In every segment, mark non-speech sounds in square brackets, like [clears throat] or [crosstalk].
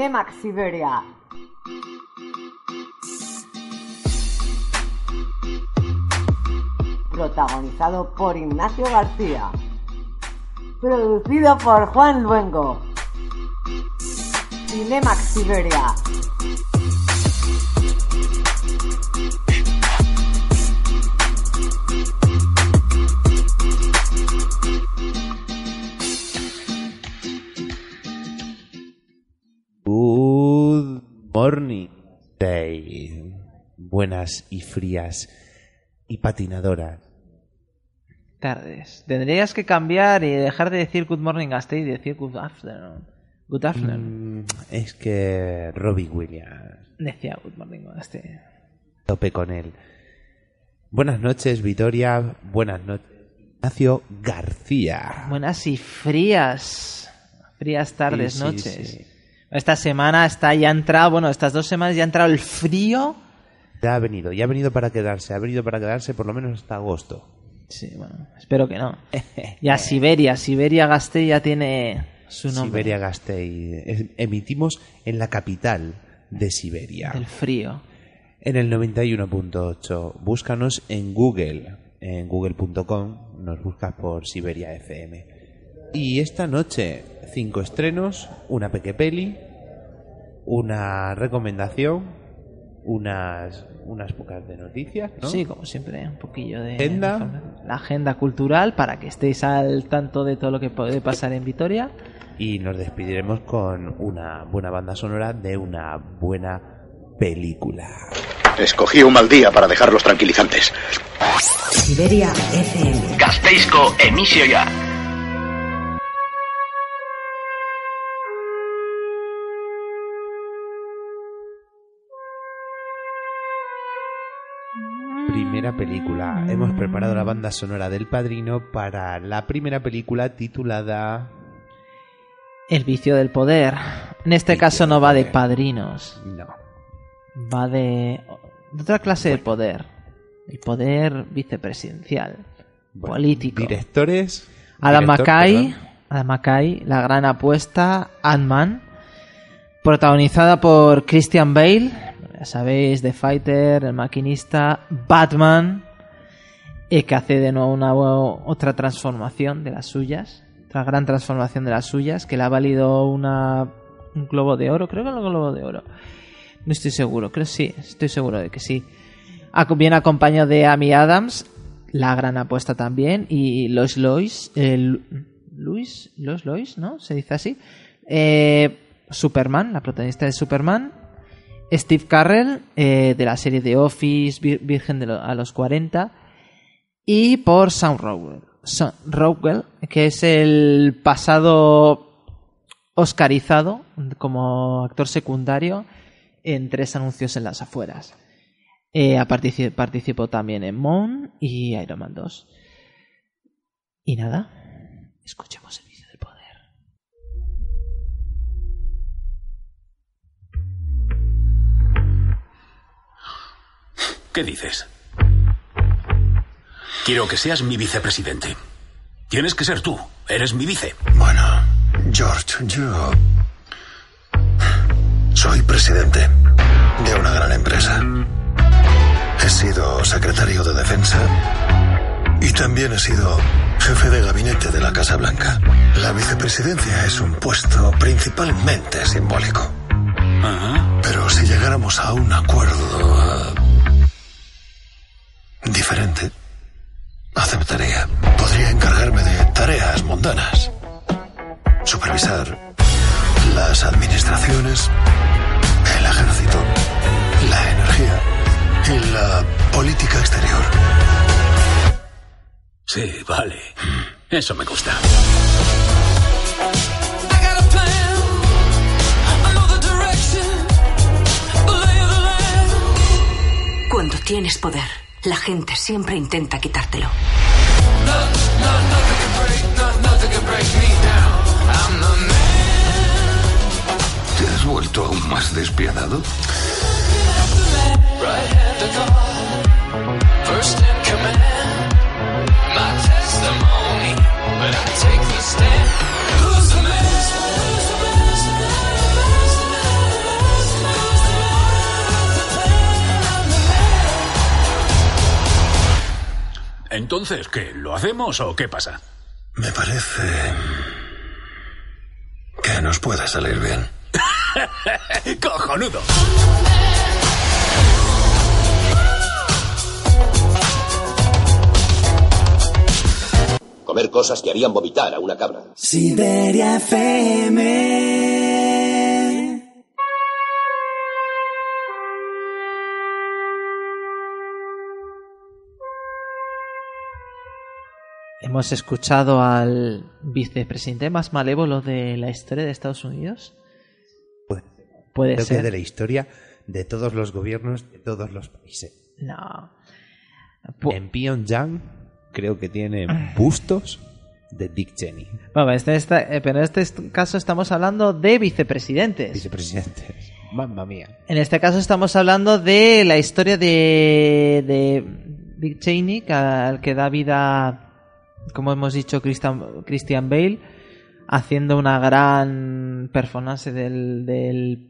Cinemax Siberia. Protagonizado por Ignacio García. Producido por Juan Luengo. Cinemax Siberia. Morning day. Buenas y frías y patinadoras. Tardes. Tendrías que cambiar y dejar de decir good morning hasta y decir good afternoon. Good afternoon. Mm, es que Robbie Williams, Decía good morning hasta. tope con él. Buenas noches, Vitoria. Buenas noches, Ignacio García. Buenas y frías. Frías tardes, Sí, sí, noches. sí. Esta semana está ya entrado, bueno, estas dos semanas ya ha entrado el frío. Ya ha venido, ya ha venido para quedarse, ha venido para quedarse por lo menos hasta agosto. Sí, bueno, espero que no. Ya Siberia, Siberia Gasteiz ya tiene su nombre. Siberia Gasteiz. Es- Emitimos en la capital de Siberia. Del frío. En el 91.8. Búscanos en Google. En google.com nos buscas por Siberia FM. Y esta noche, cinco estrenos, una pequepeli, una recomendación, unas, unas pocas de noticias, ¿no? Sí, como siempre, un poquillo de Agenda. la agenda cultural para que estéis al tanto de todo lo que puede pasar en Vitoria. Y nos despediremos con una buena banda sonora de una buena película. Escogí un mal día para dejar los tranquilizantes. Siberia FM. Gasteizko emisioa. Primera película. Hemos preparado la banda sonora del padrino para la primera película titulada El vicio del poder. En este Vicio caso no va de padrinos, No. va de, de otra clase de poder. El poder vicepresidencial, Bueno, político. Directores. Adam director, McKay. Adam McKay, la gran apuesta, Ant-Man, protagonizada por Christian Bale, ya sabéis, The Fighter, El Maquinista, Batman, que hace de nuevo una otra transformación de las suyas, otra gran transformación de las suyas, que le ha valido una, un globo de oro, creo que un globo de oro. No estoy seguro, creo que sí, estoy seguro de que sí. Viene acompañado de Amy Adams, la gran apuesta también, y Lois Lois, eh, Lu- Luis, Lois Lois, ¿no? Se dice así. Eh, Superman, la protagonista de Superman. Steve Carrell, eh, de la serie The Office, Vir- Virgen de lo- a los 40. Y por Sam Rockwell, Sam Rockwell, que es el pasado oscarizado como actor secundario en tres anuncios en las afueras. Eh, participó también en Moon y Iron Man 2. Y nada, escuchemos el ¿Qué dices? Quiero que seas mi vicepresidente. Tienes que ser tú. Eres mi vice. Bueno, George, yo soy presidente de una gran empresa. He sido secretario de defensa y también he sido jefe de gabinete de la Casa Blanca. La vicepresidencia es un puesto principalmente simbólico. Pero si llegáramos a un acuerdo diferente, aceptaría. Podría encargarme de tareas mundanas. Supervisar las administraciones, el ejército, la energía y la política exterior. Sí, vale. Eso me gusta. Cuando tienes poder, la gente siempre intenta quitártelo. ¿Te has vuelto aún más despiadado? Entonces, ¿qué? ¿Lo hacemos o qué pasa? Me parece que nos puede salir bien. [laughs] ¡Cojonudo! Comer cosas que harían vomitar a una cabra. Siberia FM. Hemos escuchado al vicepresidente más malévolo de la historia de Estados Unidos. Puede, Puede creo que ser. de la historia de todos los gobiernos de todos los países. No. Pu- En Pyongyang creo que tiene bustos de Dick Cheney, Bueno, este, este- eh, pero en este est- caso estamos hablando de vicepresidentes. vicepresidente. Mamma mía. En este caso estamos hablando de la historia de, de Dick Cheney, que- al que da vida, como hemos dicho, Christian, Christian Bale, haciendo una gran performance del, del,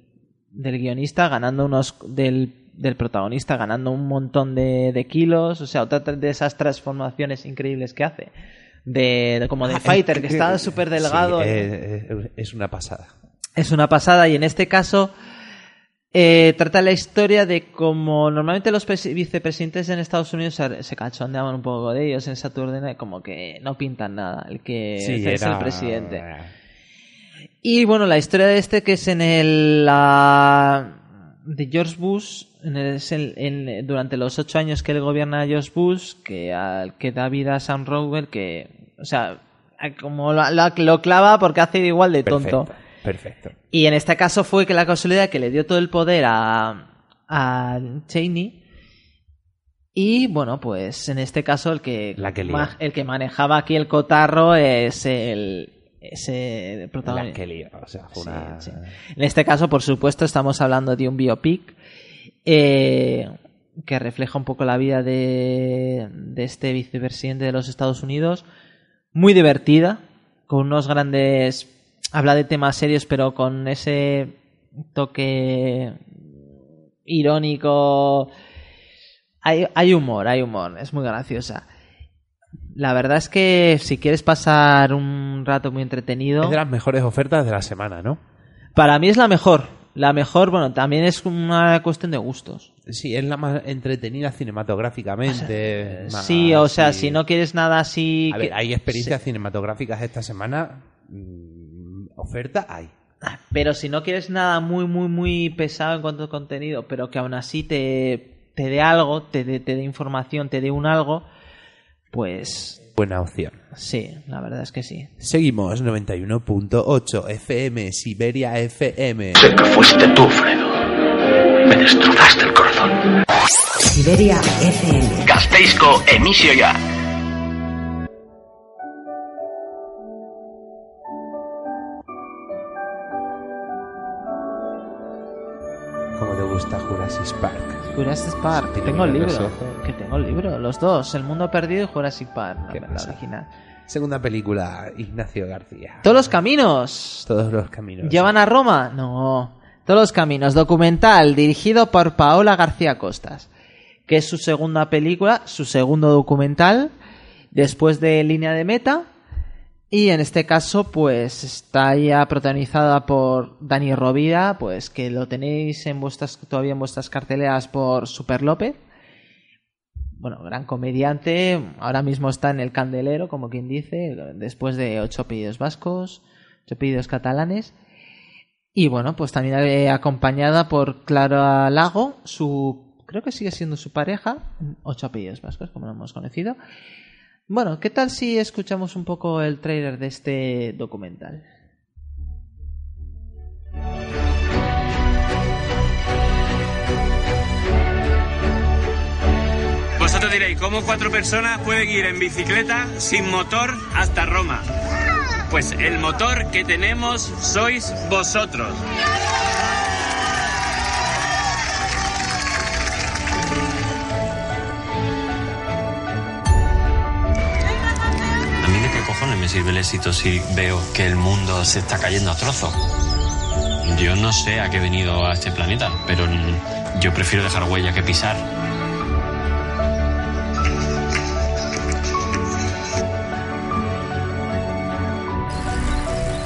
del guionista, ganando unos del, del protagonista, ganando un montón de, de kilos, o sea, otra de esas transformaciones increíbles que hace. De, de- como de fighter, que está súper delgado. Sí, eh, eh, es una pasada. Es una pasada y en este caso eh, trata la historia de cómo normalmente los presi- vicepresidentes en Estados Unidos se, se cachondeaban un poco de ellos en Saturday Night, como que no pintan nada, el que Sí, es era- el presidente. Y bueno, la historia de este que es en el la- de George Bush, en el- en- durante los ocho años que él gobierna a George Bush, que al que da vida a Sam Rockwell, que, o sea, como lo, lo- lo clava porque hace igual de tonto. Perfecto, perfecto. Y en este caso fue que la casualidad que le dio todo el poder a, a Cheney. Y bueno, pues en este caso el que, La que lía. ma- el que manejaba aquí el cotarro es el, protagonista. o sea, Sí, sí. En este caso, por supuesto, estamos hablando de un biopic eh, que refleja un poco la vida de, de este vicepresidente de los Estados Unidos. Muy divertida, con unos grandes... Habla de temas serios, pero con ese toque irónico. Hay, hay humor, hay humor, es muy graciosa. La verdad es que si quieres pasar un rato muy entretenido... Es de las mejores ofertas de la semana, ¿no? Para mí es la mejor. La mejor, bueno, también es una cuestión de gustos. Sí, es la más entretenida cinematográficamente. más- sí, o sea, sí. si no quieres nada así... A ver, hay experiencias cinematográficas esta semana. mm, oferta hay. Pero si no quieres nada muy, muy, muy pesado en cuanto a contenido, pero que aún así te, te dé algo, te dé, te dé información, te dé un algo, pues Buena opción. sí, la verdad es que sí. Seguimos 91.8 FM, Siberia FM. Sé que fuiste tú, Fredo. Me destrozaste el corazón. Siberia FM. Gasteizko emisioa. ¿Cómo Jurassic Park? Jurassic Park, que tengo el libro. Que tengo el libro, los dos, El Mundo Perdido y Jurassic Park. Segunda película, Ignacio García. Todos los caminos. Todos los caminos. ¿Llevan a Roma? No. Todos los caminos. Documental dirigido por Paola García Costas. Que es su segunda película, su segundo documental. Después de Línea de Meta. Y en este caso, pues está ya protagonizada por Dani Rovira, pues que lo tenéis en vuestras, todavía en vuestras carteleras por Super López. Bueno, gran comediante. Ahora mismo está en el candelero, como quien dice, después de ocho apellidos vascos, ocho apellidos catalanes. Y bueno, pues también eh, acompañada por Clara Lago, su creo que sigue siendo su pareja, ocho apellidos vascos, como lo hemos conocido. Bueno, ¿qué tal si escuchamos un poco el trailer de este documental? Vosotros diréis, ¿cómo cuatro personas pueden ir en bicicleta sin motor hasta Roma? Pues el motor que tenemos sois vosotros. sirve el éxito si veo que el mundo se está cayendo a trozos? Yo no sé a qué he venido a este planeta, pero yo prefiero dejar huella que pisar.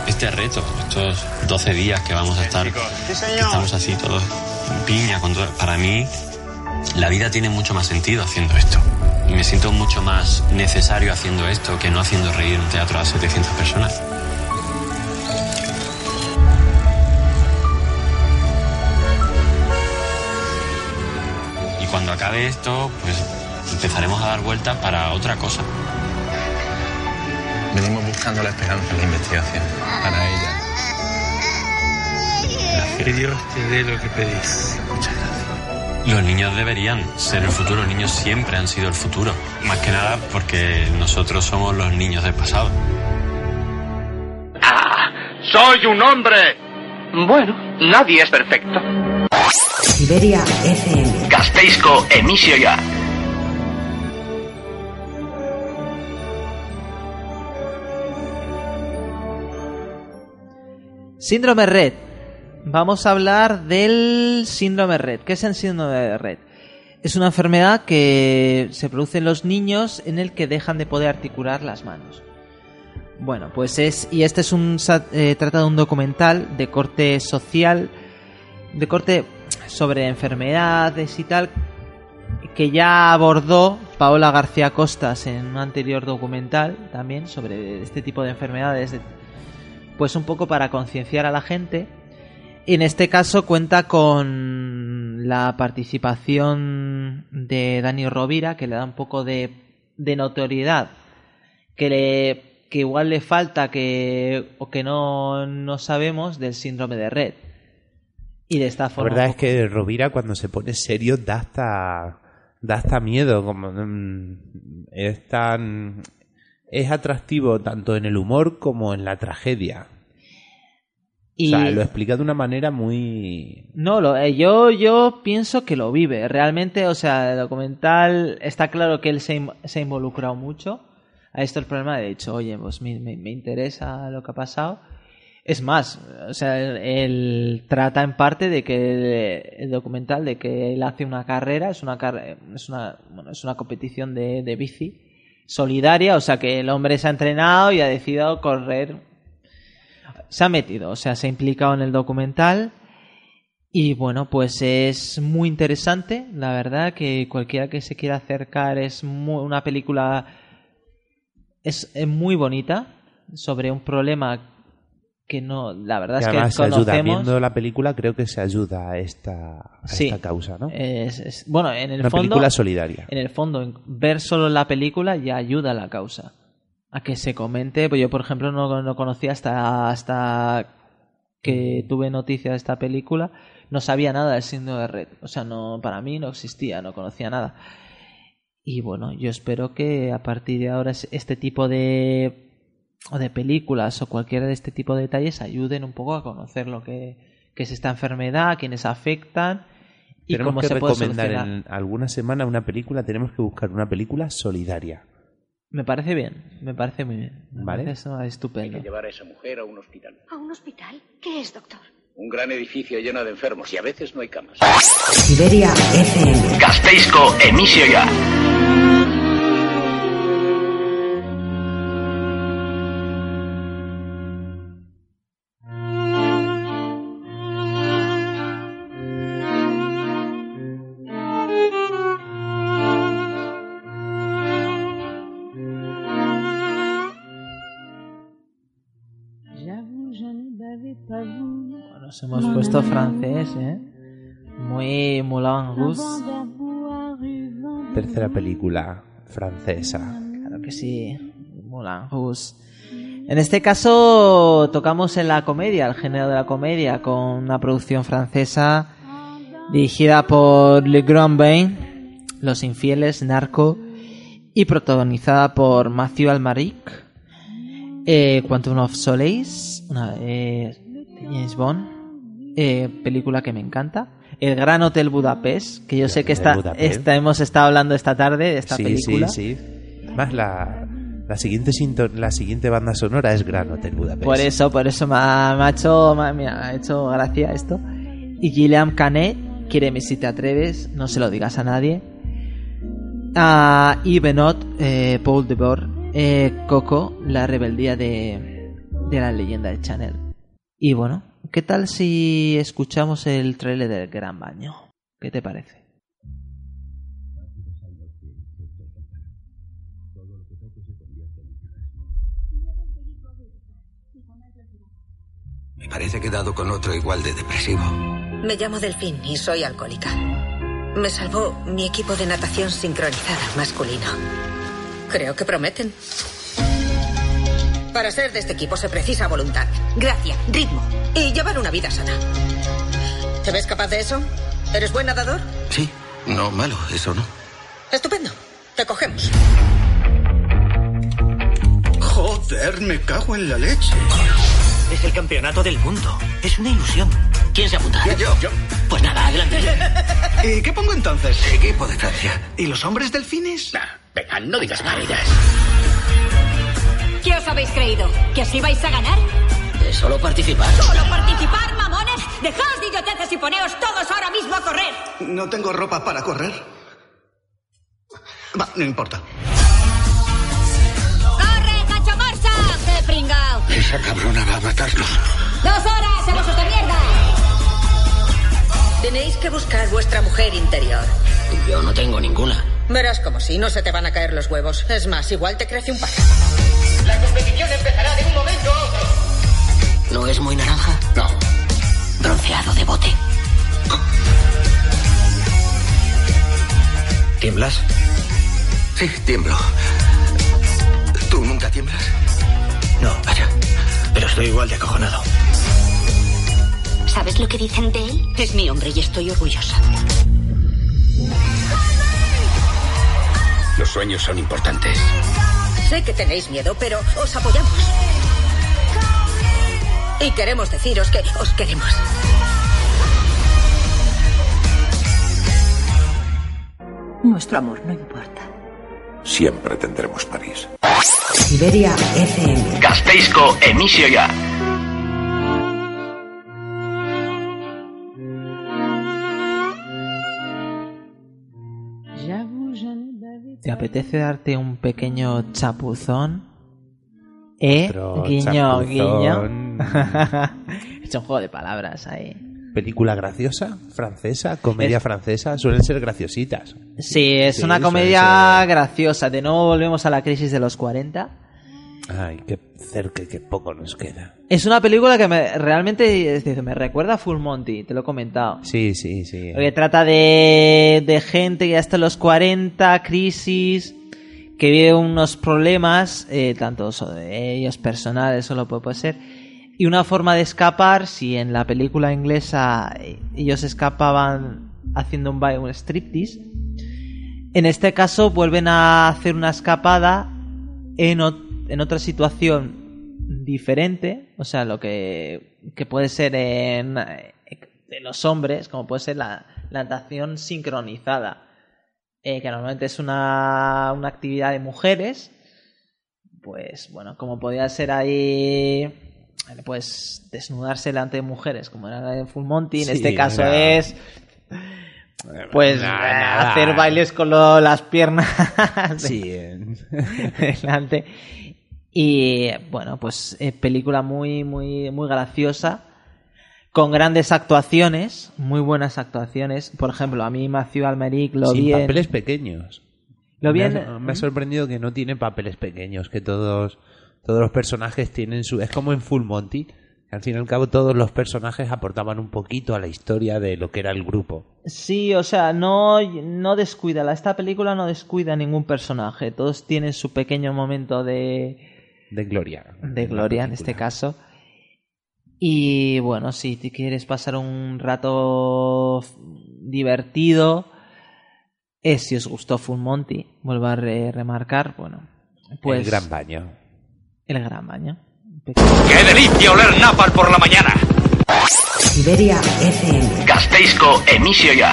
Este reto, estos 12 días que vamos a estar, que estamos así todos en piña, con todo, para mí la vida tiene mucho más sentido haciendo esto. Y me siento mucho más necesario haciendo esto que no haciendo reír en un teatro a 700 personas. Y cuando acabe esto, pues empezaremos a dar vueltas para otra cosa. Venimos buscando la esperanza en la investigación para ella. Que Dios te dé lo que pedís. Los niños deberían ser el futuro, los niños siempre han sido el futuro. Más que nada porque nosotros somos los niños del pasado. ¡Soy un hombre! Bueno, nadie es perfecto. Siberia FM. Gasteizko emisioa. Síndrome Red. Vamos a hablar del síndrome Red. ¿Qué es el síndrome de Red? Es una enfermedad que se produce en los niños en el que dejan de poder articular las manos. Bueno, pues es y este es un eh, trata de un documental de corte social, de corte sobre enfermedades y tal que ya abordó Paola García Costas en un anterior documental también sobre este tipo de enfermedades, de- pues un poco para concienciar a la gente. En este caso cuenta con la participación de Dani Rovira, que le da un poco de, de notoriedad, que le que igual le falta que o que no, no sabemos del síndrome de Red. Y de esta La forma verdad un es que Rovira cuando se pone serio da hasta, da hasta miedo. Como, mm, es tan... Es atractivo tanto en el humor como en la tragedia. Y- O sea, lo explica de una manera muy... No, lo, eh, yo, yo pienso que lo vive. Realmente, o sea, el documental está claro que él se, in- se ha involucrado mucho. A esto el problema de hecho, oye, pues me, me- me interesa lo que ha pasado. Es más, o sea, él, él trata en parte de que el, el documental de que él hace una carrera, es una es una, bueno, es una competición de, de bici solidaria, o sea que el hombre se ha entrenado y ha decidido correr se ha metido, o sea, se ha implicado en el documental y bueno, pues es muy interesante, la verdad que cualquiera que se quiera acercar es muy- una película es, es muy bonita sobre un problema que no, la verdad que es que además se ayuda. Viendo la película creo que se ayuda a esta, a Sí. esta causa, ¿no? Es- es- bueno, en el Una fondo, película solidaria. En el fondo, ver solo la película ya ayuda a la causa. A que se comente, pues yo por ejemplo no, no conocía hasta, hasta que tuve noticia de esta película, no sabía nada del síndrome de Red. O sea, no, para mí no existía, no conocía nada. Y bueno, yo espero que a partir de ahora es- este tipo de o de películas o cualquiera de este tipo de detalles ayuden un poco a conocer lo que, que es esta enfermedad, quiénes afectan y tenemos cómo que se puede recomendar solucionar. en alguna semana una película, tenemos que buscar una película solidaria. Me parece bien, me parece muy bien. Me Vale. parece eso Hay estupendo. que llevar a esa mujer a un hospital. ¿A un hospital? ¿Qué es, doctor? Un gran edificio lleno de enfermos y a veces no hay camas. Siberia FM. Gasteizko emisioa. Nos hemos puesto francés, ¿eh? Muy Moulin Rouge. Tercera película francesa. Claro que sí, Moulin Rouge. En este caso tocamos en la comedia, el género de la comedia, con una producción francesa dirigida por Le Grand Bain, Los Infieles, Narco, y protagonizada por Mathieu Almaric, eh, Quantum of Solace, una, eh, James Bond, eh, película que me encanta. El Gran Hotel Budapest, que yo sé que está, esta, hemos estado hablando esta tarde de esta sí, película. sí, sí. Más la, la, siguiente la siguiente banda sonora es Gran Hotel Budapest. Por eso, por eso me ha, me ha hecho, me ha- hecho gracia esto. Y Gilliam Canet, quiere si te atreves, no se lo digas a nadie. Ah, y Benot, eh, Paul Debord, eh, Coco, la rebeldía de, de la leyenda de Chanel. Y bueno, ¿qué tal si escuchamos el trailer del Gran Baño? ¿Qué te parece? Me parece que he dado con otro igual de depresivo. Me llamo Delfín y soy alcohólica. Me salvó mi equipo de natación sincronizada masculino. Creo que prometen. Para ser de este equipo se precisa voluntad, gracia, ritmo y llevar una vida sana. ¿Te ves capaz de eso? ¿Eres buen nadador? Sí, no malo, eso no. Estupendo. Te cogemos. Joder, me cago en la leche. Es el campeonato del mundo. Es una ilusión. ¿Quién se apunta? Yo, yo. Pues nada, adelante. [laughs] ¿Y qué pongo entonces? Equipo de Francia. ¿Y los hombres delfines? Nah, venga, no digas maridas. ¿Qué os habéis creído? ¿Que así vais a ganar? ¿Es solo participar? ¿Solo participar, mamones? Dejaos de idioteces y poneos todos ahora mismo a correr. No tengo ropa para correr. Va, no importa. ¡Corre, cacho morsa! ¡Qué pringao! Esa cabrona va a matarnos. ¡Dos horas, hemos de mierda! Tenéis que buscar vuestra mujer interior. Yo no tengo ninguna. Verás como si no se te van a caer los huevos. Es más, igual te crece un par. La competición empezará de un momento a otro. ¿No es muy naranja? No. Bronceado de bote. ¿Tiemblas? Sí, tiemblo. ¿Tú nunca tiemblas? No, vaya. Pero estoy igual de acojonado. ¿Sabes lo que dicen de él? Es mi hombre y estoy orgullosa. Los sueños son importantes. Sé que tenéis miedo, pero os apoyamos. Y queremos deciros que os queremos. Nuestro amor no importa. Siempre tendremos París. Siberia FM. Gasteizko emisioa. ¿Te apetece darte un pequeño chapuzón? ¿Eh? Otro guiño, chapuzón. guiño. [laughs] He hecho un juego de palabras ahí. Película graciosa, francesa, comedia Es- francesa, suelen ser graciositas. Sí, es Sí, una comedia graciosa. De nuevo volvemos a la crisis de los 40. Ay, qué cerca y qué poco nos queda. Es una película que me, realmente es decir, me recuerda a Full Monty, te lo he comentado. Sí, sí, sí. Porque trata de, de gente que ya está en los 40, crisis, que vive unos problemas, eh, tanto de ellos personales, solo puede, ser. Y una forma de escapar, si en la película inglesa eh, ellos escapaban haciendo un un striptease, en este caso vuelven a hacer una escapada en, ot- en otra situación diferente, o sea, lo que, que puede ser en, eh, de los hombres, como puede ser la, la natación sincronizada, eh, que normalmente es una, una actividad de mujeres, pues bueno, como podía ser ahí, pues desnudarse delante de mujeres, como era la de Full Monty, en Sí, este caso es pues eh, hacer bailes con lo- las piernas [laughs] Sí, en- [laughs] delante. Y bueno, pues eh, película muy, muy, muy graciosa. Con grandes actuaciones, muy buenas actuaciones. Por ejemplo, a mí Matthew Almeric lo sin vi en- papeles pequeños. Lo me, en- ha, me ha sorprendido que no tiene papeles pequeños, que todos, todos los personajes tienen su... Es como en Full Monty, que al fin y al cabo todos los personajes aportaban un poquito a la historia de lo que era el grupo. Sí, o sea, no, no descuida, esta película no descuida a ningún personaje, todos tienen su pequeño momento de, De Gloria. de gloria en este caso. Y bueno, si te quieres pasar un rato divertido, eh, si os gustó Full Monty, vuelvo a re- remarcar, bueno, pues el gran baño. el gran baño. ¡Qué delicia oler napal por la mañana! Siberia FM. Gasteizko emisioa.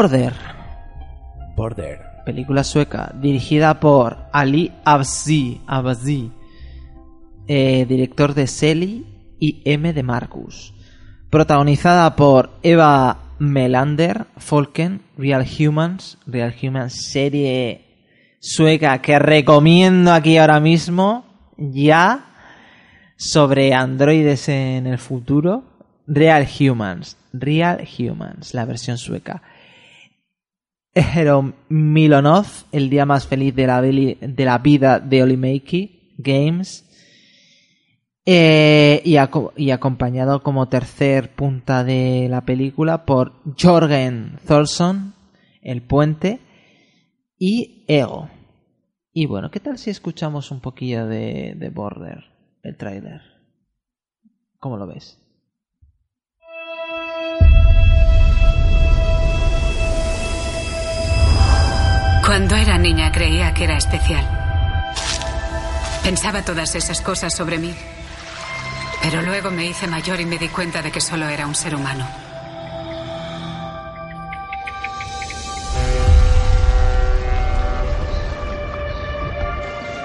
Border, Border. película sueca dirigida por Ali Abzi, Abzi eh, director de Selly y M de Marcus. Protagonizada por Eva Melander, Folken, Real Humans, Real Humans, serie sueca que recomiendo aquí ahora mismo, ya, sobre androides en el futuro. Real Humans, Real Humans, la versión sueca. Ejero Milonov, el día más feliz de la, vida de Olimeiki Games. Eh, y, acompañado como tercer punta de la película por Jorgen Tholson, El Puente, y Ego. Y bueno, ¿qué tal si escuchamos un poquillo de, de Border, el tráiler? ¿Cómo lo ves? Cuando era niña creía que era especial. Pensaba todas esas cosas sobre mí. Pero luego me hice mayor y me di cuenta de que solo era un ser humano.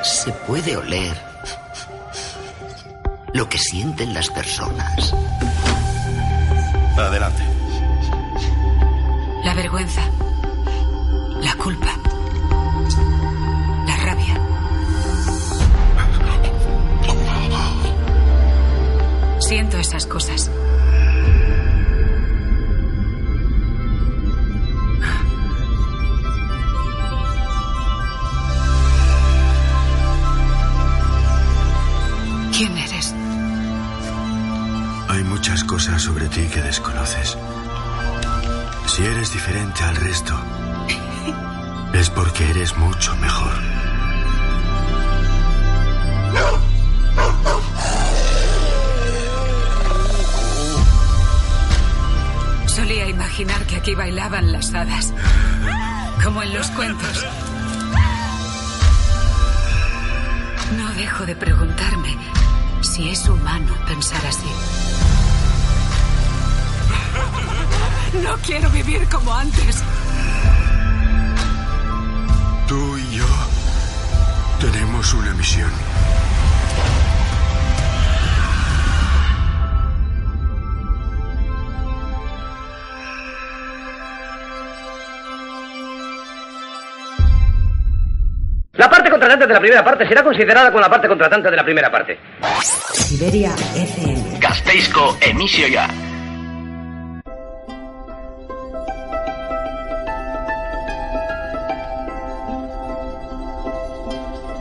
Se puede oler lo que sienten las personas. Adelante. La vergüenza. Esas cosas. ¿Quién eres? Hay muchas cosas sobre ti que desconoces. Si eres diferente al resto, [laughs] es porque eres mucho mejor. Aquí bailaban las hadas, como en los cuentos. No dejo de preguntarme si es humano pensar así. No quiero vivir como antes. Tú y yo tenemos una misión. Contratante de la primera parte será considerada con la parte contratante de la primera parte. Siberia FM. Gasteizko emisioa.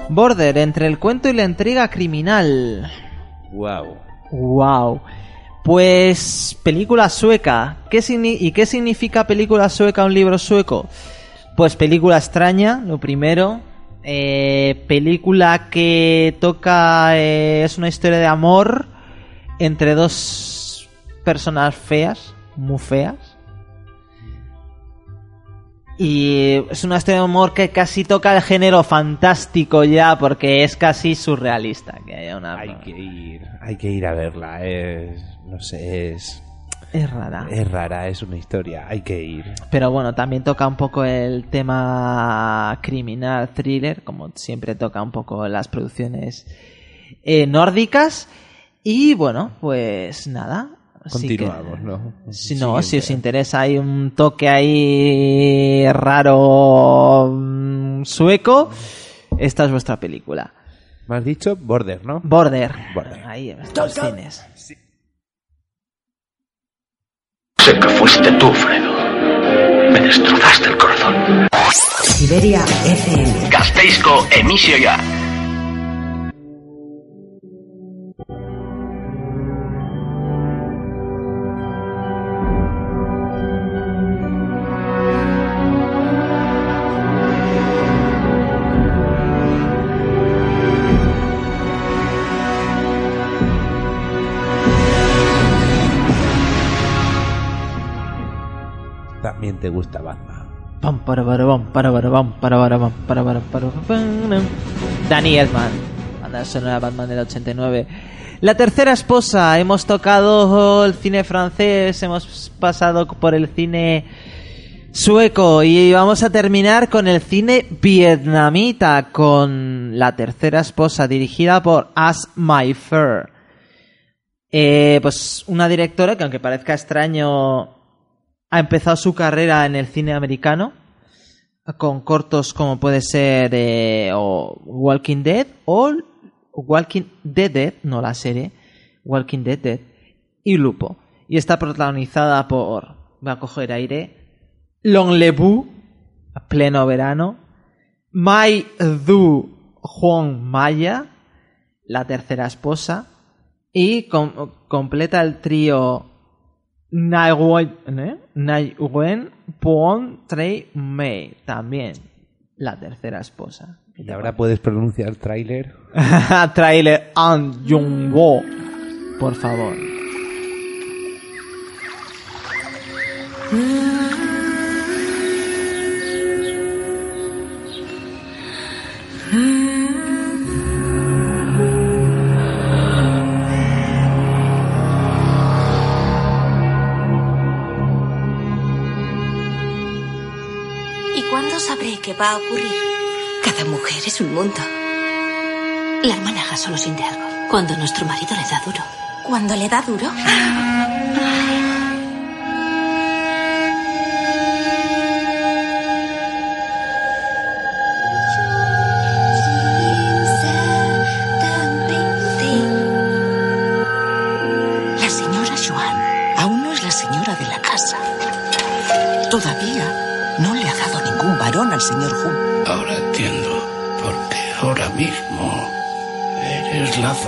Border entre el cuento y la intriga criminal. Wow. Wow. Pues película sueca. ¿Qué ¿Y qué significa película sueca un libro sueco? Pues película extraña, lo primero. Eh, película que toca... eh, es una historia de amor entre dos personas feas, muy feas. Y es una historia de amor que casi toca el género fantástico ya, porque es casi surrealista. Que haya una... Hay que ir, hay que ir a verla. Es, no sé, es, Es rara. es rara, es una historia. Hay que ir. Pero bueno, también toca un poco el tema criminal, thriller, como siempre toca un poco las producciones eh, nórdicas. Y bueno, pues nada. que- Continuamos, ¿no? Si no, si os interesa, hay un toque ahí raro mm, sueco. Esta es vuestra película. Me has dicho Border, ¿no? Border. Border. Ahí en estos cines. Sé que fuiste tú, Fredo. Me destrozaste el corazón. Siberia FM. Gasteizko emisioa. También te gusta Batman. Pam, para, pam, para, pam, para, pam, para, para, para. Danny Elfman, banda sonora Batman del 89. La tercera esposa, hemos tocado el cine francés, hemos pasado por el cine Sueco. Y vamos a terminar con el cine vietnamita, con La tercera esposa, dirigida por As My Fair. Eh, pues una directora que aunque parezca extraño ha empezado su carrera en el cine americano con cortos como puede ser eh, Walking Dead o Walking Dead, Dead, no la serie, Walking Dead, Dead y Lupo. Y está protagonizada por, voy a coger aire, Long Lebu, pleno verano, Mai Du Juan Maya, la tercera esposa, y com- completa el trío Nai Wen, ¿eh? Pon Trey Mei, también la tercera esposa. Y ahora puedes pronunciar tráiler. [laughs] Trailer An Jung Wo, por favor. Qué va a ocurrir? Cada mujer es un mundo. La hermana solo siente algo. Cuando nuestro marido le da duro. ¿Cuando le da duro? [laughs]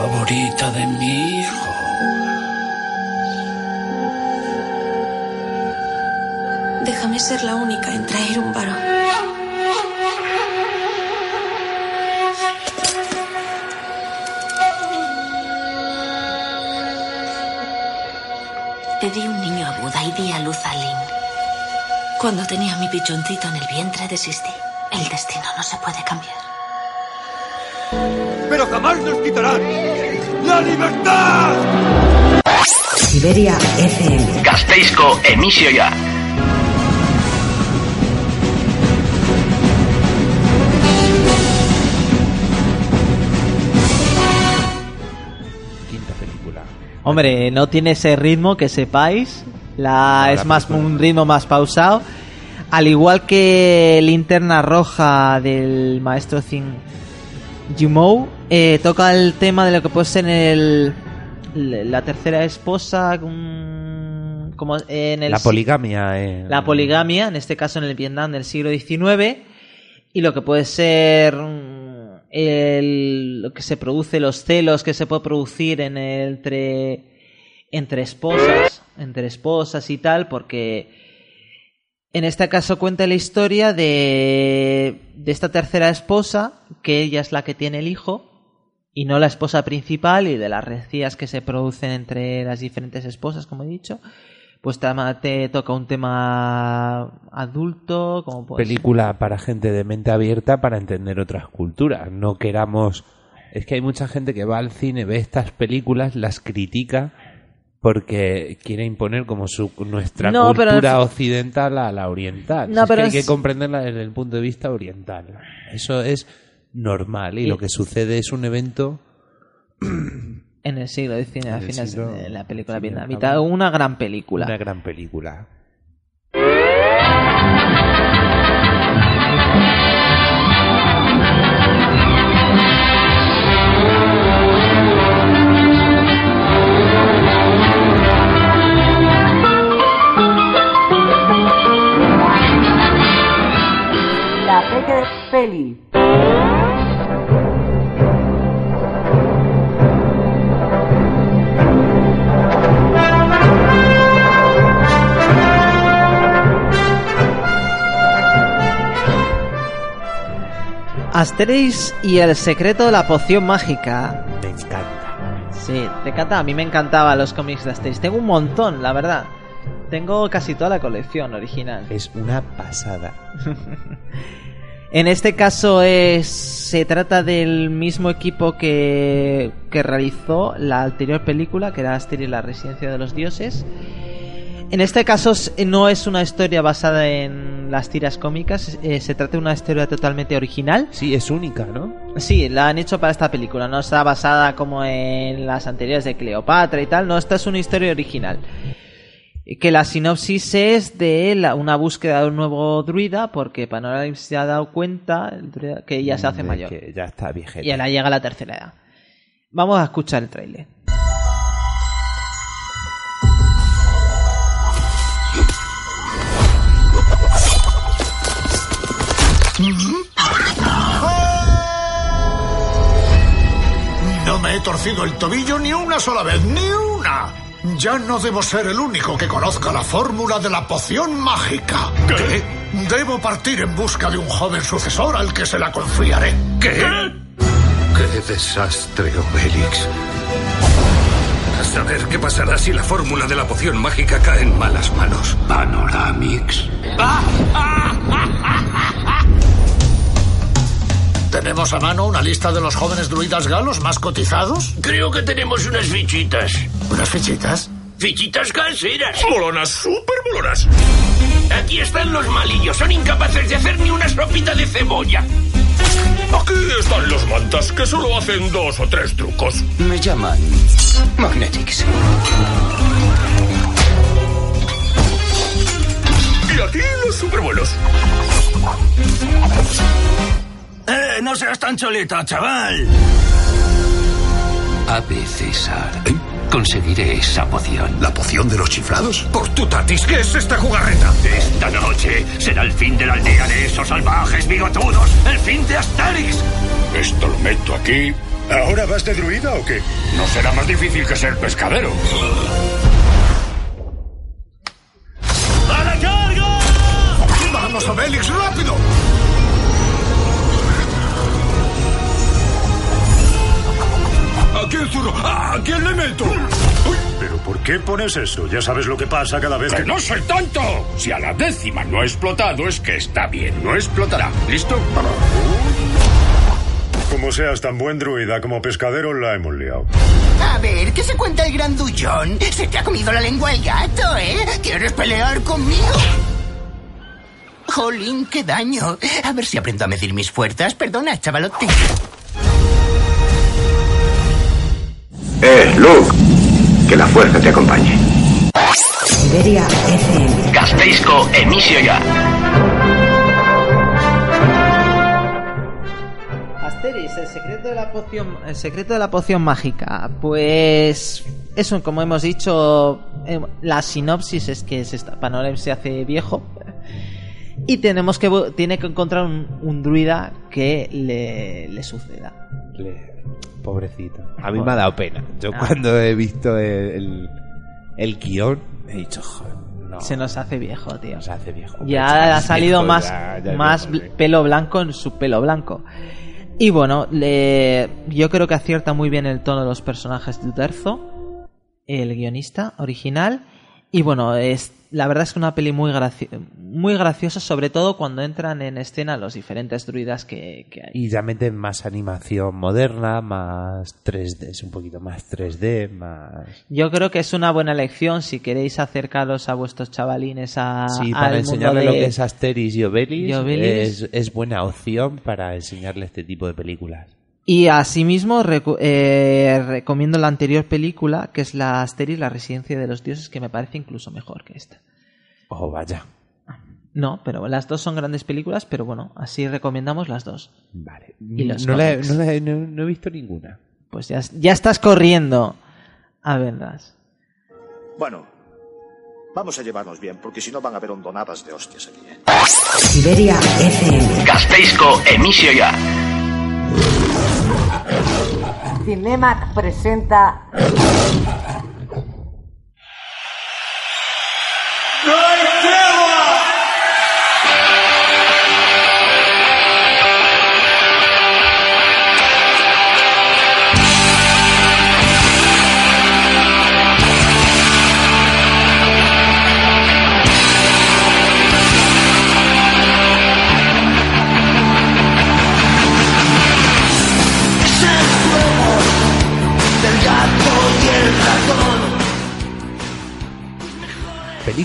favorita de mi hijo. Déjame ser la única en traer un varón. Pedí un niño a Buda y di a luz a Lin. Cuando tenía mi pichoncito en el vientre desistí. El destino no se puede cambiar. Pero jamás nos quitarán la libertad. Siberia FM. Gasteizko emisioa. Quinta película. Hombre, no tiene ese ritmo que sepáis. La, es más un ritmo más pausado. Al igual que Linterna Roja del maestro Zing Jimou, eh, toca el tema de lo que puede ser el, la tercera esposa, como en el La poligamia. eh. la poligamia, en este caso en el Vietnam del siglo XIX, y lo que puede ser mm, el, lo que se produce, los celos que se puede producir en el- entre, entre esposas, entre esposas y tal, porque en este caso cuenta la historia de, esta tercera esposa, que ella es la que tiene el hijo, y no la esposa principal, y de las recías que se producen entre las diferentes esposas, como he dicho. Pues te, toca un tema adulto, como puede ser- película para gente de mente abierta para entender otras culturas. No queramos. Es que hay mucha gente que va al cine, ve estas películas, las critica porque quiere imponer como su nuestra No, cultura al- occidental a la oriental. No, Es que hay que comprenderla desde el punto de vista oriental. Eso es normal y, Y- lo que sucede es un evento [clears throat] en el siglo XIX, En el siglo- de la película vietnamita. Una gran película. una gran película. Peque Peli. Asterix y el secreto de la poción mágica. Me encanta. Sí, te encanta. A mí me encantaban los cómics de Asterix. Tengo un montón, la verdad. Tengo casi toda la colección original. Es una pasada. [laughs] En este caso es se trata del mismo equipo que, que realizó la anterior película, que era Asterix y la residencia de los dioses. En este caso no es una historia basada en en las tiras cómicas. Eh, se trata de una historia totalmente original. Sí, es única, ¿no? Sí, la han hecho para esta película. No está basada como en las anteriores de Cleopatra y tal. No, esta es una historia original. Que la sinopsis es de la- una búsqueda de un nuevo druida, porque Panoramix se ha dado cuenta el druida, que ya se hace De mayor. que ya está viejeta. Y ahora llega la tercera edad. Vamos a escuchar el tráiler. No me he torcido el tobillo ni una sola vez, ni una. Ya no debo ser el único que conozca la fórmula de la poción mágica. ¿Qué? Debo partir en busca de un joven sucesor al que se la confiaré. ¿Qué? ¡Qué desastre, Obelix! A saber qué pasará si la fórmula de la poción mágica cae en malas manos. Panoramix. [laughs] ¿Tenemos a mano una lista de los jóvenes druidas galos más cotizados? Creo que tenemos unas fichitas. ¿Unas fichitas? Fichitas caseras. Molonas, súper molonas. Aquí están los malillos. Son incapaces de hacer ni una sopita de cebolla. Aquí están los mantas que solo hacen dos o tres trucos. Me llaman Magnetics. Y aquí los superbuenos. ¡Eh! No seas tan choleta, chaval. Ave César. Conseguiré esa poción. ¿La poción de los chiflados? Por tu tatis, ¿qué es esta jugarreta? Esta noche será el fin de la aldea de esos salvajes bigotudos. El fin de Asterix. Esto lo meto aquí. ¿Ahora vas de druida o qué? No será más difícil que ser pescadero. ¡A la carga! ¡Vamos, Obelix, rápido! Qué pones eso? Ya sabes lo que pasa cada vez que... ¡Que no soy tonto! Si a la décima no ha explotado, es que está bien. No explotará. ¿Listo? Como seas tan buen druida como pescadero, la hemos liado. A ver, ¿qué se cuenta el grandullón? Se te ha comido la lengua el gato, ¿eh? ¿Quieres pelear conmigo? Jolín, qué daño. A ver si aprendo a medir mis fuerzas. Perdona, chavalote. Eh, Luke. La fuerza te acompañe. Siberia FM. Gasteizko emisio ya. Asteris, el secreto de la poción, el secreto de la poción mágica. Pues eso, como hemos dicho, eh, la sinopsis es que se está, se hace viejo y tenemos que tiene que encontrar un, un druida que le, le suceda. Le- Pobrecito. A mí me ha dado pena. Yo cuando he visto el, el, el guion he dicho, joder, no. Se nos hace viejo, tío. Se hace viejo. Ya ha salido viejo, más, ya- ya es más bl- pelo blanco en su pelo blanco. Y bueno, le- yo creo que acierta muy bien el tono de los personajes de Uterzo, el guionista original. Y bueno, es la verdad es que una peli muy, muy graciosa, sobre todo cuando entran en escena los diferentes druidas que, que hay. Y ya meten más animación moderna, más 3D, es un poquito más 3D, más... Yo creo que es una buena elección si queréis acercaros a vuestros chavalines a, Sí, para mundo enseñarle de- lo que es Asterix y Obelix. Es, es buena opción para enseñarle este tipo de películas. Y asimismo recu- eh, recomiendo la anterior película, que es la Asterix, la residencia de los dioses, que me parece incluso mejor que esta. Oh, vaya. No, pero las dos son grandes películas, pero bueno, así recomendamos las dos. Vale. Y los no, la he- cómics. no la he- no- no he visto ninguna. Pues ya, ya estás corriendo a verlas. Bueno, vamos a llevarnos bien, porque si no van a haber hondonadas de hostias aquí. ¿eh? Siberia FM. Gasteizko emisio ya. Cinemac presenta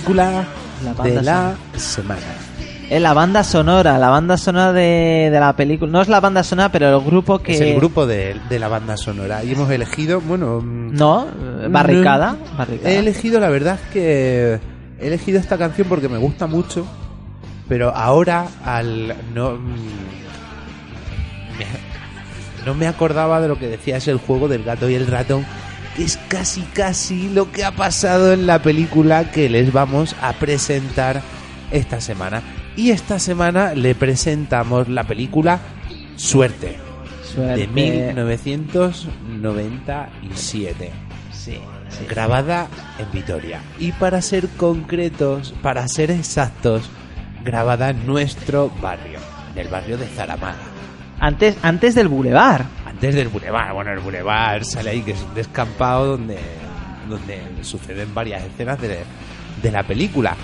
Película La de la semana. Es la banda sonora, la banda sonora de, de la película. No es la banda sonora, pero el grupo que. Es el grupo de, de la banda sonora. Y hemos elegido, bueno. mm, No, barricada. no, barricada. He elegido, la verdad es que. He elegido esta canción porque me gusta mucho. Pero ahora, al. No. mm, me- no me acordaba de lo que decía es el juego del gato y el ratón. Es casi, casi lo que ha pasado en la película que les vamos a presentar esta semana. Y esta semana le presentamos la película Suerte Suerte. de 1997. Sí, Grabada en Vitoria. Y para ser concretos, para ser exactos, grabada en nuestro barrio, en el barrio de Zaramaga. Antes, antes del Boulevard. Antes del Boulevard, bueno, el Boulevard sale ahí que es un descampado donde, donde suceden varias escenas de, de la película.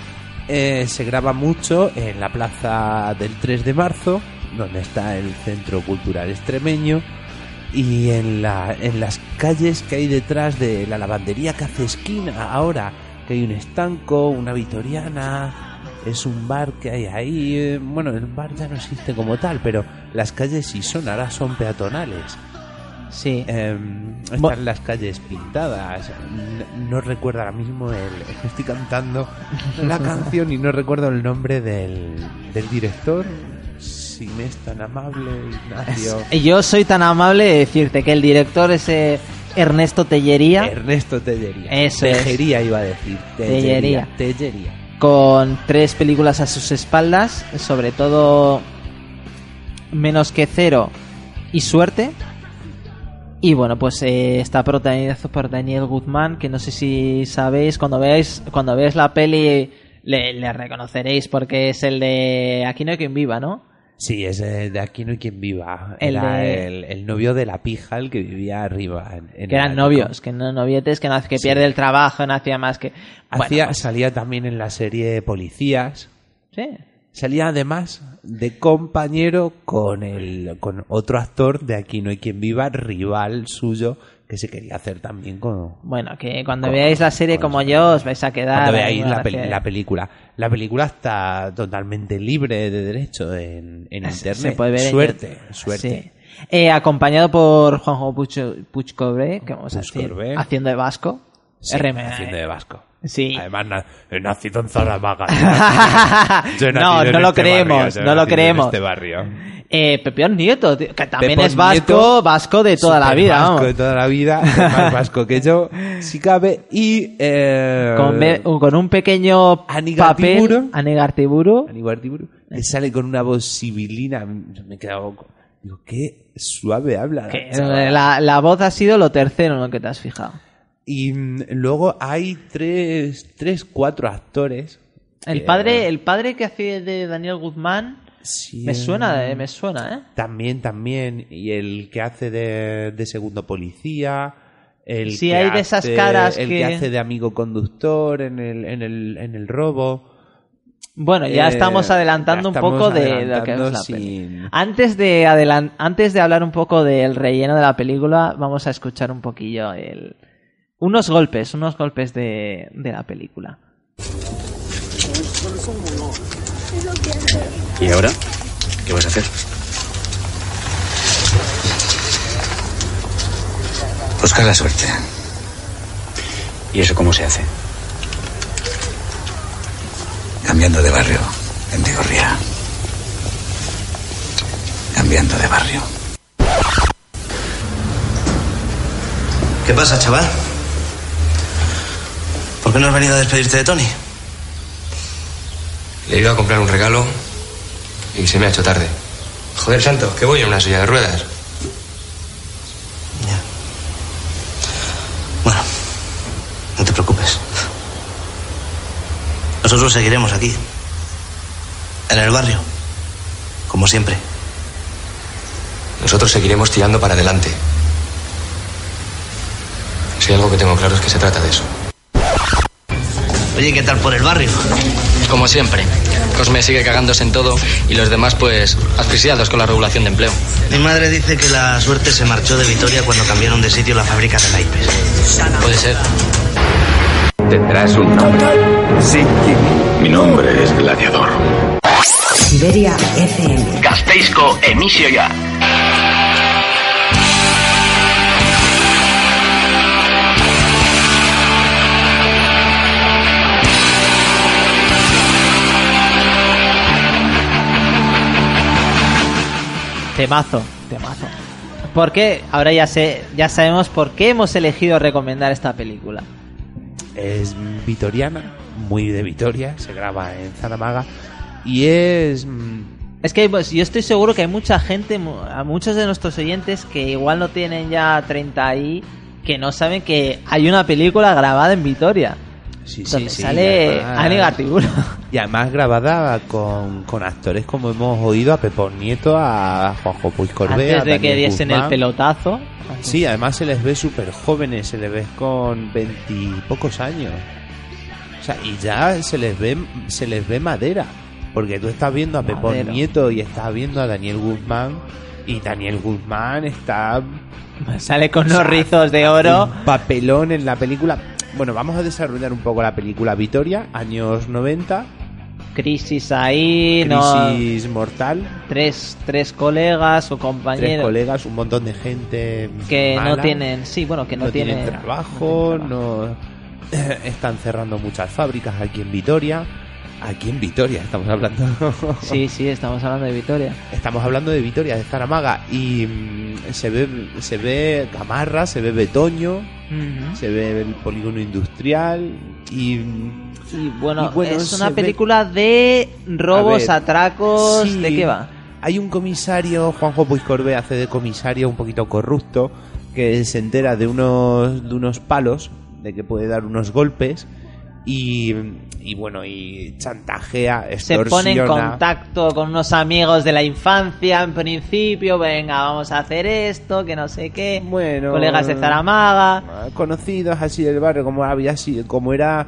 Eh, se graba mucho en la plaza del 3 de marzo, donde está el Centro Cultural Extremeño, y en, la, en las calles que hay detrás de la lavandería que hace esquina ahora, que hay un estanco, una vitoriana, es un bar que hay ahí. eh, Bueno, el bar ya no existe como tal, pero las calles sí son, peatonales. Sí. están las calles pintadas. No recuerdo ahora mismo el. [laughs] Estoy cantando la [laughs] canción y no recuerdo el nombre del, del director. Si me es tan amable, Ignacio. [laughs] Yo soy tan amable de decirte que el director es eh, Ernesto Tellería. Ernesto Tellería. Eso es. Tejería iba a decir. Tellería. Tellería. con tres películas a sus espaldas, sobre todo Menos que Cero y Suerte. Y bueno, pues eh, está protagonizado por Daniel Guzmán, que no sé si sabéis, cuando veáis, cuando veáis la peli le, le reconoceréis porque es el de Aquí no hay quien viva, ¿no? Sí, es eh, de Aquí no hay quien viva. El Era de- el, el novio de la pija, el que vivía arriba. En, en que eran el novios, que no novietes, que, no, que Sí. pierde el trabajo, no hacía más que... Bueno, Hacía, pues, Salía también en la serie Policías. sí. Salía además de compañero con el con otro actor de Aquí no hay quien viva, rival suyo, que se quería hacer también con... Bueno, que cuando Con- veáis la serie como yo os vais a quedar... Cuando ahí veáis la, pel- la película. La película está totalmente libre de derecho en, en internet. Se puede ver en suerte, YouTube. suerte. Sí. Eh, acompañado por Juanjo Puch Puchcobre, que vamos a decir, haciendo de vasco. Sí, RM. haciendo de vasco. Sí. Además, na- he nacido en Zaramaga. [laughs] No, en no lo este creemos, no lo creemos. este barrio. Eh, Pepión Nieto, tío, que también Pepón es vasco, Nieto, vasco de toda la vida, vasco vamos. de toda la vida, más [laughs] vasco que yo, si cabe, y... Eh, Con, un pequeño Anigartiburu. papel, Anigartiburu, Anigartiburu, que sale con una voz sibilina, me he quedado... Digo, qué suave habla. la, la voz ha sido lo tercero en lo que te has fijado. Y mm, luego hay tres, tres, cuatro actores. El que- padre, el padre que hace de Daniel Guzmán, Sí, me suena, eh, eh, me suena, ¿eh? También, también. Y el que hace de, de segundo policía. El Sí, que hay de esas hace- caras El que- que hace de amigo conductor en el, en el, en el robo. Bueno, ya Eh, estamos adelantando ya un poco de lo que es la sin- peli. Antes de, antes de hablar un poco del relleno de la película, vamos a escuchar un poquillo el... unos golpes, unos golpes de, de la película. ¿Y ahora? ¿Qué vas a hacer? Buscar la suerte. ¿Y eso cómo se hace? Cambiando de barrio. En Vigorría. Cambiando de barrio. ¿Qué pasa, chaval? ¿Por qué no has venido a despedirte de Tony? Le he ido a comprar un regalo y se me ha hecho tarde. Joder, santo, que voy en una silla de ruedas. No te preocupes. Nosotros seguiremos aquí. En el barrio. Como siempre. Nosotros seguiremos tirando para adelante. Si hay algo que tengo claro es que se trata de eso. Oye, ¿qué tal por el barrio? Como siempre. Cosme sigue cagándose en todo y los demás, pues, asfixiados con la regulación de empleo. Mi madre dice que la suerte se marchó de Vitoria cuando cambiaron de sitio la fábrica de naipes. Puede ser. Tendrás un nombre. Sí, mi nombre es Gladiador. Siberia FM. Gasteizko emisioa. Temazo, temazo. Porque ahora ya sé, ya sabemos por qué hemos elegido recomendar esta película. Es vitoriana, muy de Vitoria, se graba en Zaramaga y es mm, Es que pues, yo estoy seguro que hay mucha gente, a muchos de nuestros oyentes que igual no tienen ya 30 y que no saben que hay una película grabada en Vitoria. Sí, sí, donde sí, sale además- Ani Gartiburu. Y además grabada con, con actores como hemos oído a Pepón Nieto, a Juanjo Puig Corbea, Antes de a que diesen el pelotazo. Sí, además se les ve súper jóvenes, se les ve con veintipocos años. O sea, y ya se les ve se les ve madera. Porque tú estás viendo a Pepón Madero. Nieto y estás viendo a Daniel Guzmán. Y Daniel Guzmán está. Sale con unos rizos de oro. Un papelón en la película. Bueno, vamos a desarrollar un poco la película Vitoria, años 90. Crisis ahí, no. Crisis mortal. Tres, tres colegas o Tres compañeros colegas, un montón de gente. que no tienen. Sí, bueno, que no, tienen, tienen trabajo, no [laughs] están cerrando muchas fábricas aquí en Vitoria. Aquí en Vitoria estamos hablando. [laughs] Sí, sí, estamos hablando de Vitoria. Estamos hablando de Vitoria, de Zaramaga y mm, se ve se ve Gamarra, se ve Betoño, se ve el polígono industrial y Y bueno, y bueno, es una ve- película de robos, ver, atracos. sí. ¿De qué va? Hay un comisario, Juanjo Puigcorbe hace de comisario un poquito corrupto, que se entera de unos, de unos palos, de que puede dar unos golpes, y, y bueno, y chantajea, Se extorsiona. pone en contacto con unos amigos de la infancia en principio. Venga, vamos a hacer esto, que no sé qué. Bueno, Colegas de Zaramaga. Conocidos así del barrio, como había sido, como era,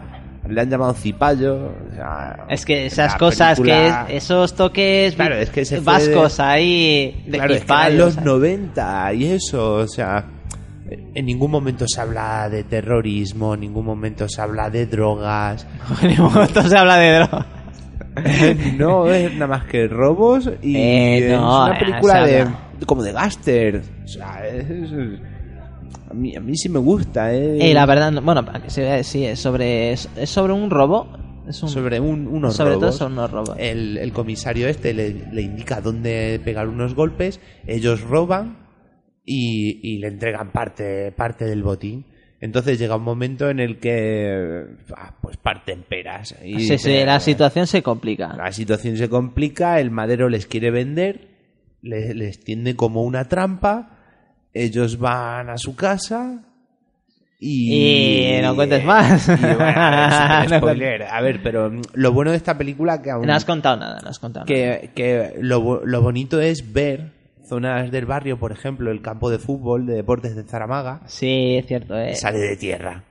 le han llamado Cipallo. o sea, Es que esas cosas película- que es, esos toques Claro, es que se vascos de- ahí de Claro, es que eran los ¿sabes? 90 y eso, o sea, en ningún momento se habla de terrorismo, en ningún momento se habla de drogas. [laughs] En ningún momento se habla de drogas. [laughs] no es nada más que robos y Eh, es no, una eh, película de como de gáster. O sea, es- es- a mí a mí sí me gusta, eh. Eh, la verdad, no- bueno, para que se vea, sí, es sobre, es, es sobre un robo. Es un, sobre un- unos sobre robos. todo son unos robos. El, el comisario este le, le indica dónde pegar unos golpes, ellos roban y, y le entregan parte, parte del botín. Entonces llega un momento en el que ah, pues parten peras. Y sí, sí, la situación se complica. la situación se complica, el madero les quiere vender, le- les tiende como una trampa, ellos van a su casa y... Y no cuentes más. [laughs] y bueno, a ver, [laughs] spoiler. A pero mm, lo bueno de esta película que aún... No has contado nada, no has contado nada. que, lo, lo bonito es ver zonas del barrio, por ejemplo, el campo de fútbol de deportes de Zaramaga, Sí, es cierto. eh. sale de tierra.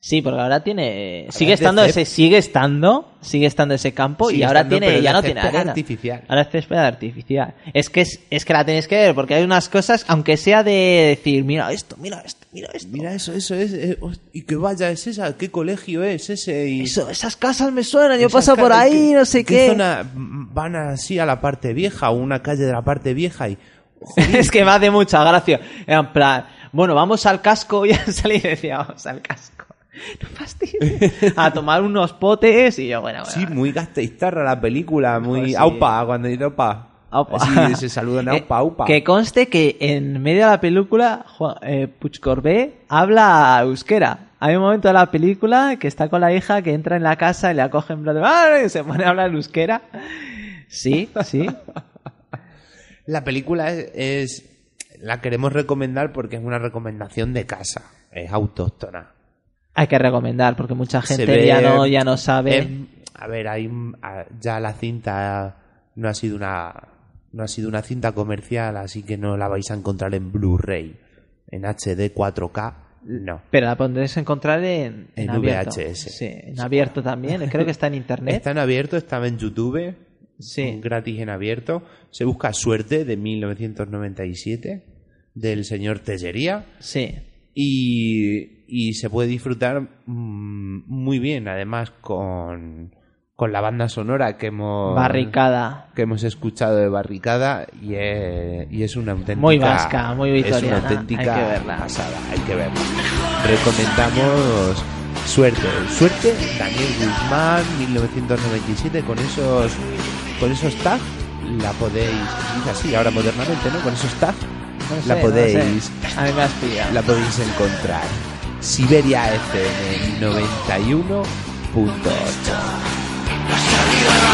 Sí, porque ahora tiene. Sigue es de estando ese, sigue estando, sigue estando ese campo y Sigue ahora estando, tiene, pero ya no tiene arena. artificial. Ahora es césped artificial. Es que es, es que la tenéis que ver, porque hay unas cosas, aunque sea de decir, mira esto, mira esto, mira esto. Mira eso, eso es. eh, host- y qué vaya es esa, qué colegio es ese. Y Eso, esas casas me suenan, yo paso por ahí, no sé qué. zona mm, van así a la parte vieja, o una calle de la parte vieja y. [laughs] es que me hace mucha gracia. En plan, bueno, vamos al casco, ya [laughs] salí y decía, vamos al casco. [laughs] No fastidies. A tomar unos potes y yo, bueno, bueno. Sí, muy gasteiztarra la película, muy. Pues sí. Aupa, cuando dice aupa. Aupa. Así se saludan aupa, aupa. Que conste que en medio de la película Juan- eh, Puig Corbé habla euskera. Hay un momento de la película que está con la hija que entra en la casa y le acoge en plan de, "Ah", y se pone a hablar euskera. Sí, sí. [laughs] La película es, es- La queremos recomendar porque es una recomendación de casa. Es autóctona. Hay que recomendar porque mucha gente ve- ya no ya no sabe. es- a ver, hay ya la cinta no ha sido una no ha sido una cinta comercial, así que no la vais a encontrar en Blu-ray, en HD 4K, no. Pero la podréis encontrar en, En abierto. VHS. Sí, en abierto también. [laughs] Creo que está en internet. Está en abierto, estaba en YouTube, Sí. gratis en abierto. Se busca Suerte de 1997 del señor Tellería. Sí. Y, y se puede disfrutar mm, muy bien, además con, con la banda sonora que hemos Barricada. que hemos escuchado de Barricada y es, y es una auténtica Muy vasca, muy es una auténtica Hay que verla. pasada, hay que verla. Recomendamos Suerte, Suerte, Daniel Guzmán, 1997 con esos con esos tags la podéis así ahora modernamente, ¿no? Con esos tags No sé, la no podéis sé. A mí me has pillado. la podéis encontrar. Siberia FM 91.8.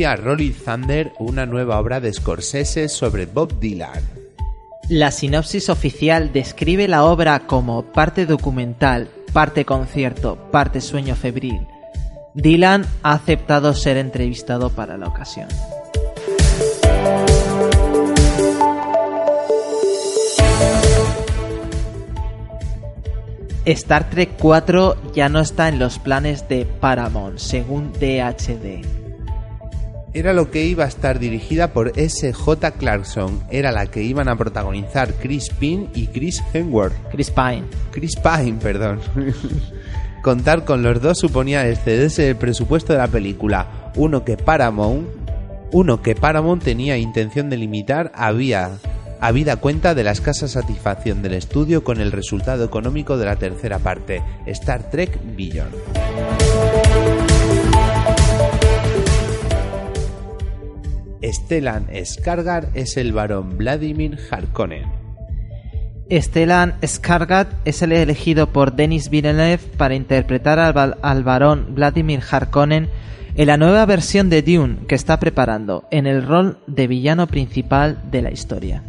anuncia a Rolling Thunder una nueva obra de Scorsese sobre Bob Dylan. La sinopsis oficial describe la obra como parte documental, parte concierto, parte sueño febril. Dylan ha aceptado ser entrevistado para la ocasión. Star Trek 4 ya no está en los planes de Paramount, según DHD. Era lo que iba a estar dirigida por S.J. Clarkson. Era la que iban a protagonizar Chris Pine y Chris Hemsworth. Chris Pine. Chris Pine, perdón. [laughs] Contar con los dos suponía excederse el presupuesto de la película. Uno que Paramount, uno que Paramount tenía intención de limitar había habida cuenta de la escasa satisfacción del estudio con el resultado económico de la tercera parte, Star Trek Beyond. Stellan Skarsgård es el varón Vladimir Harkonnen. Stellan Skarsgård es el elegido por Denis Villeneuve para interpretar al, al varón Vladimir Harkonnen en la nueva versión de Dune que está preparando en el rol de villano principal de la historia.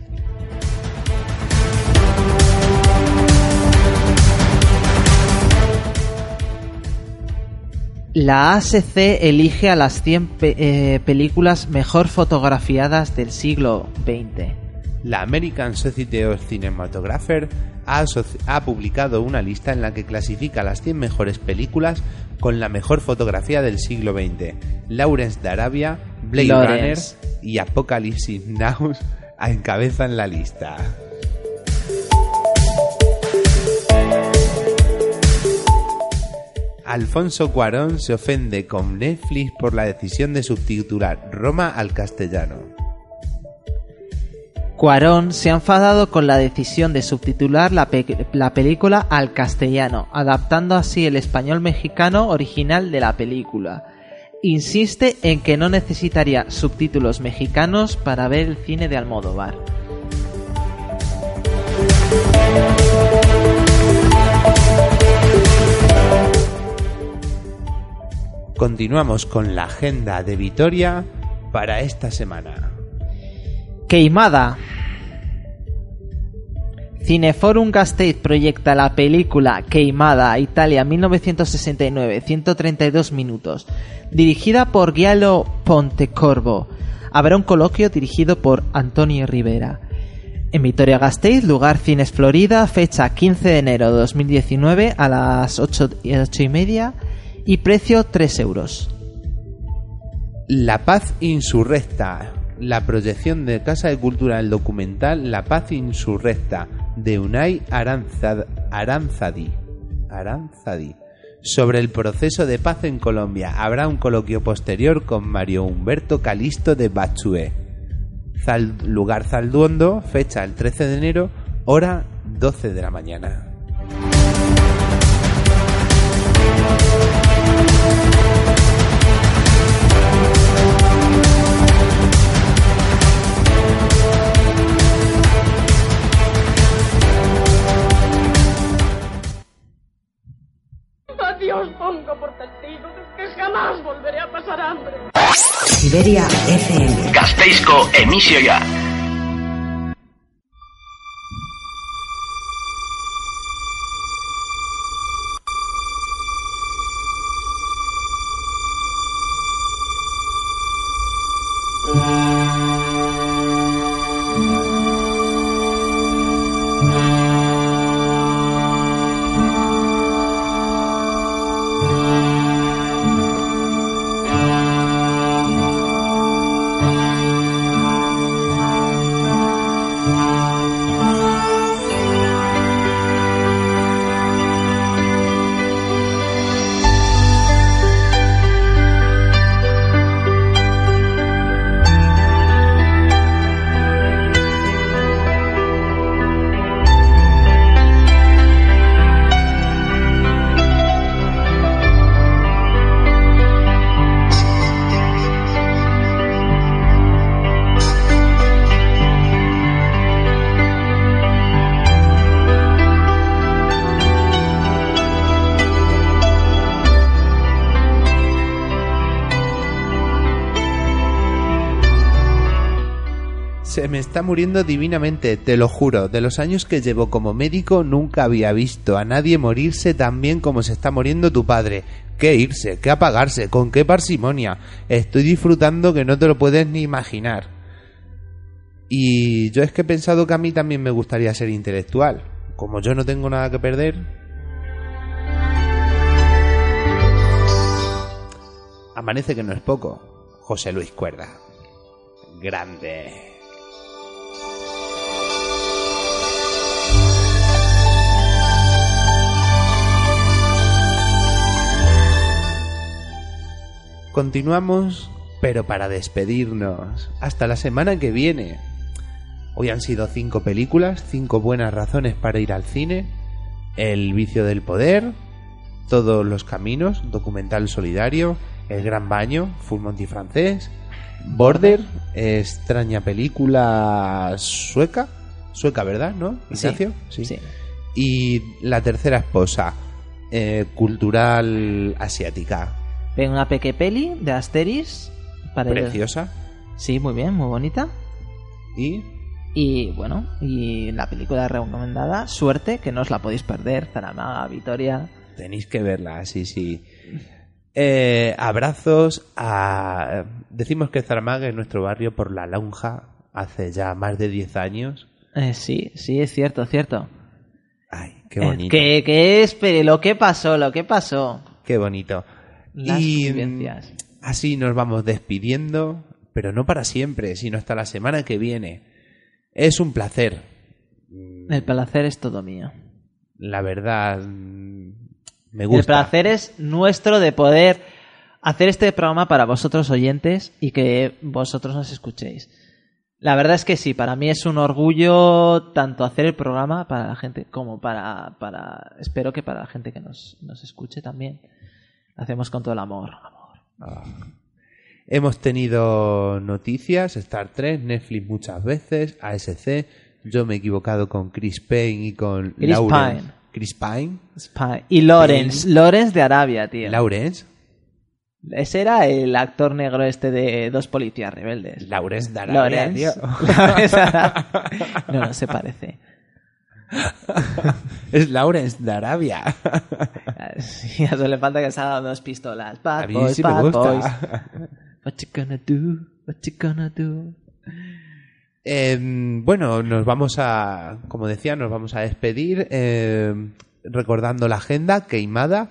La ASC elige a las 100 pe- eh, películas mejor fotografiadas del siglo XX. La American Society of Cinematographers ha, publicado una lista en la que clasifica las 100 mejores películas con la mejor fotografía del siglo XX. Lawrence de Arabia, Blade Lawrence. Runner y Apocalypse Now [laughs] encabezan la lista. Alfonso Cuarón se ofende con Netflix por la decisión de subtitular Roma al castellano. Cuarón se ha enfadado con la decisión de subtitular la, la película al castellano, adaptando así el español mexicano original de la película. Insiste en que no necesitaría subtítulos mexicanos para ver el cine de Almodóvar. Continuamos con la agenda de Vitoria para esta semana. Queimada. Cineforum Gasteiz proyecta la película Queimada, Italia 1969, 132 minutos, dirigida por Giallo Pontecorvo. Habrá un coloquio dirigido por Antonio Rivera. En Vitoria Gasteiz, lugar Cines Florida, fecha 15 de enero de 2019 a las 8, y- 8 y media y precio 3 euros. La paz insurrecta. La proyección de Casa de Cultura del documental La paz insurrecta. de Unai Aranzad- Aranzadi. Aranzadi. Sobre el proceso de paz en Colombia. Habrá un coloquio posterior con Mario Humberto Calisto de Bachué. Lugar Zalduondo, fecha el 13 de enero, hora 12 de la mañana. A Dios pongo por testigo de que jamás volveré a pasar hambre. Siberia FM. Gasteizko emisioa. Se está muriendo divinamente, te lo juro. De los años que llevo como médico nunca había visto a nadie morirse tan bien como se está muriendo tu padre. ¿Qué irse? ¿Qué apagarse? ¿Con qué parsimonia? Estoy disfrutando que no te lo puedes ni imaginar. Y yo es que he pensado que a mí también me gustaría ser intelectual. Como yo no tengo nada que perder. Amanece que no es poco. José Luis Cuerda. Grande. Continuamos, pero para despedirnos. Hasta la semana que viene. Hoy han sido cinco películas, cinco buenas razones para ir al cine. El vicio del poder, Todos los caminos, documental solidario, El gran baño, Full Monty francés, Border, extraña película sueca, sueca, ¿verdad? ¿No? Sí, Ignacio? sí. Y la tercera esposa, eh, cultural asiática. Ven una peque peli de Asteris. Para ir- Preciosa. Sí, muy bien, muy bonita. Y Y bueno, y la película recomendada, Suerte, que no os la podéis perder, Zaramaga, Vitoria. Tenéis que verla, sí, sí. Eh, abrazos a... Decimos que Zaramaga es nuestro barrio por la lonja hace ya más de 10 años. Eh, sí, sí, es cierto, es cierto. Ay, qué bonito. ¿Qué, qué es? Pero lo que pasó, lo que pasó. Qué bonito. Las y mm, así nos vamos despidiendo, pero no para siempre, sino hasta la semana que viene. Es un placer. El placer es todo mío. La verdad, mm, me El gusta. placer es nuestro de poder hacer este programa para vosotros oyentes y que vosotros nos escuchéis. La verdad es que sí, para mí es un orgullo tanto hacer el programa para la gente como para, para espero que para la gente que nos, nos escuche también. Hacemos con todo el amor. Ah. Hemos tenido noticias, Star Trek, Netflix muchas veces, ASC. Yo me he equivocado con Chris Payne y con Chris Lawrence. Pine. Chris Pine. Y Lawrence, Lawrence de Arabia, tío. Lawrence. Ese era el actor negro este de Dos Policías Rebeldes. Lawrence de Arabia, Lawrence. tío. [laughs] Lawrence de Arabia. No, no se parece. [laughs] es Lawrence de Arabia. [laughs] Sí, a eso le falta que salgan dos pistolas. Bad A mí boys, sí me bad gusta. boys. What you gonna do? What you gonna do? Eh, bueno, nos vamos a, como decía, nos vamos a despedir eh, recordando la agenda queimada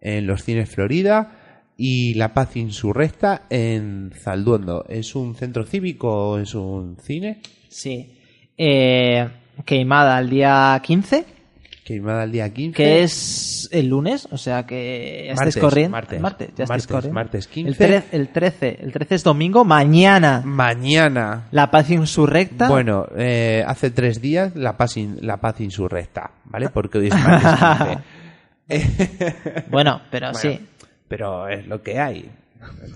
en los cines Florida y La Paz Insurrecta en Zalduondo. ¿Es un centro cívico o es un cine? Sí. Eh, Queimada el día 15, Queimada el día 15. que es el lunes, o sea que ya Martes, estáis corriendo. martes. ya estáis Martes, corriendo. martes 15. El, tre- el 13, el 13 es domingo, mañana. Mañana. La paz insurrecta. Bueno, eh, hace tres días la paz, in- la paz insurrecta, ¿vale? Porque hoy es martes 15. [laughs] [laughs] Bueno, pero Bueno, sí. Pero es lo que hay.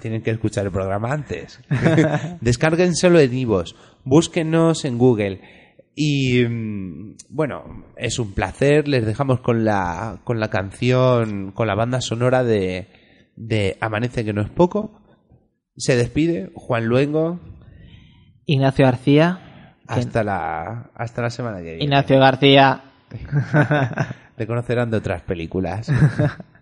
Tienen que escuchar el programa antes. [laughs] Descárguenselo en Ivos. Búsquenos en Google. Y mm, bueno, es un placer. Les dejamos con la, con la canción, con la banda sonora de, de Amanece que no es poco. Se despide Juan Luengo. Ignacio García. que- Hasta la, hasta la semana que viene. Ignacio García. [laughs] Le conocerán de otras películas. [laughs]